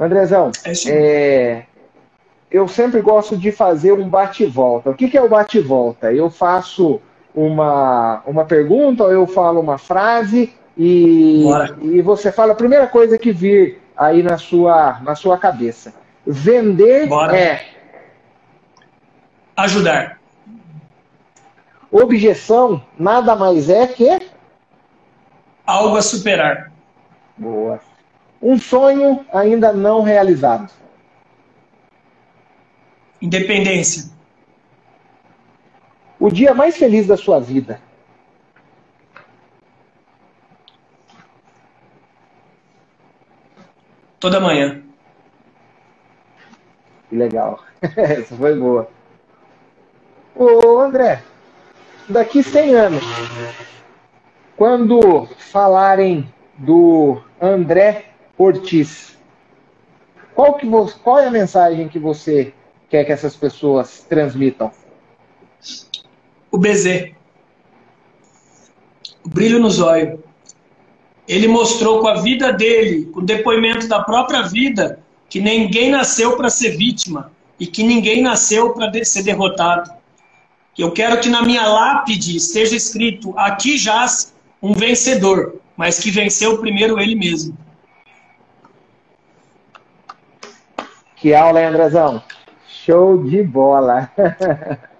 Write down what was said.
Andrezão, é, eu sempre gosto de fazer um bate-volta. O que, que é o bate-volta? Eu faço uma, uma pergunta, ou eu falo uma frase e, e você fala a primeira coisa que vir aí na sua, na sua cabeça. Vender Bora. é. Ajudar. Objeção nada mais é que. Algo a superar. Boa. Um sonho ainda não realizado. Independência. O dia mais feliz da sua vida. Toda manhã. Legal. Essa foi boa. Ô, André, daqui 100 anos, quando falarem do André Ortiz, qual, que qual é a mensagem que você quer que essas pessoas transmitam? O BZ. O brilho nos olhos ele mostrou com a vida dele, com o depoimento da própria vida, que ninguém nasceu para ser vítima e que ninguém nasceu para ser derrotado. Eu quero que na minha lápide esteja escrito: aqui jaz um vencedor, mas que venceu primeiro ele mesmo. Que aula, hein, Andrezão? Show de bola!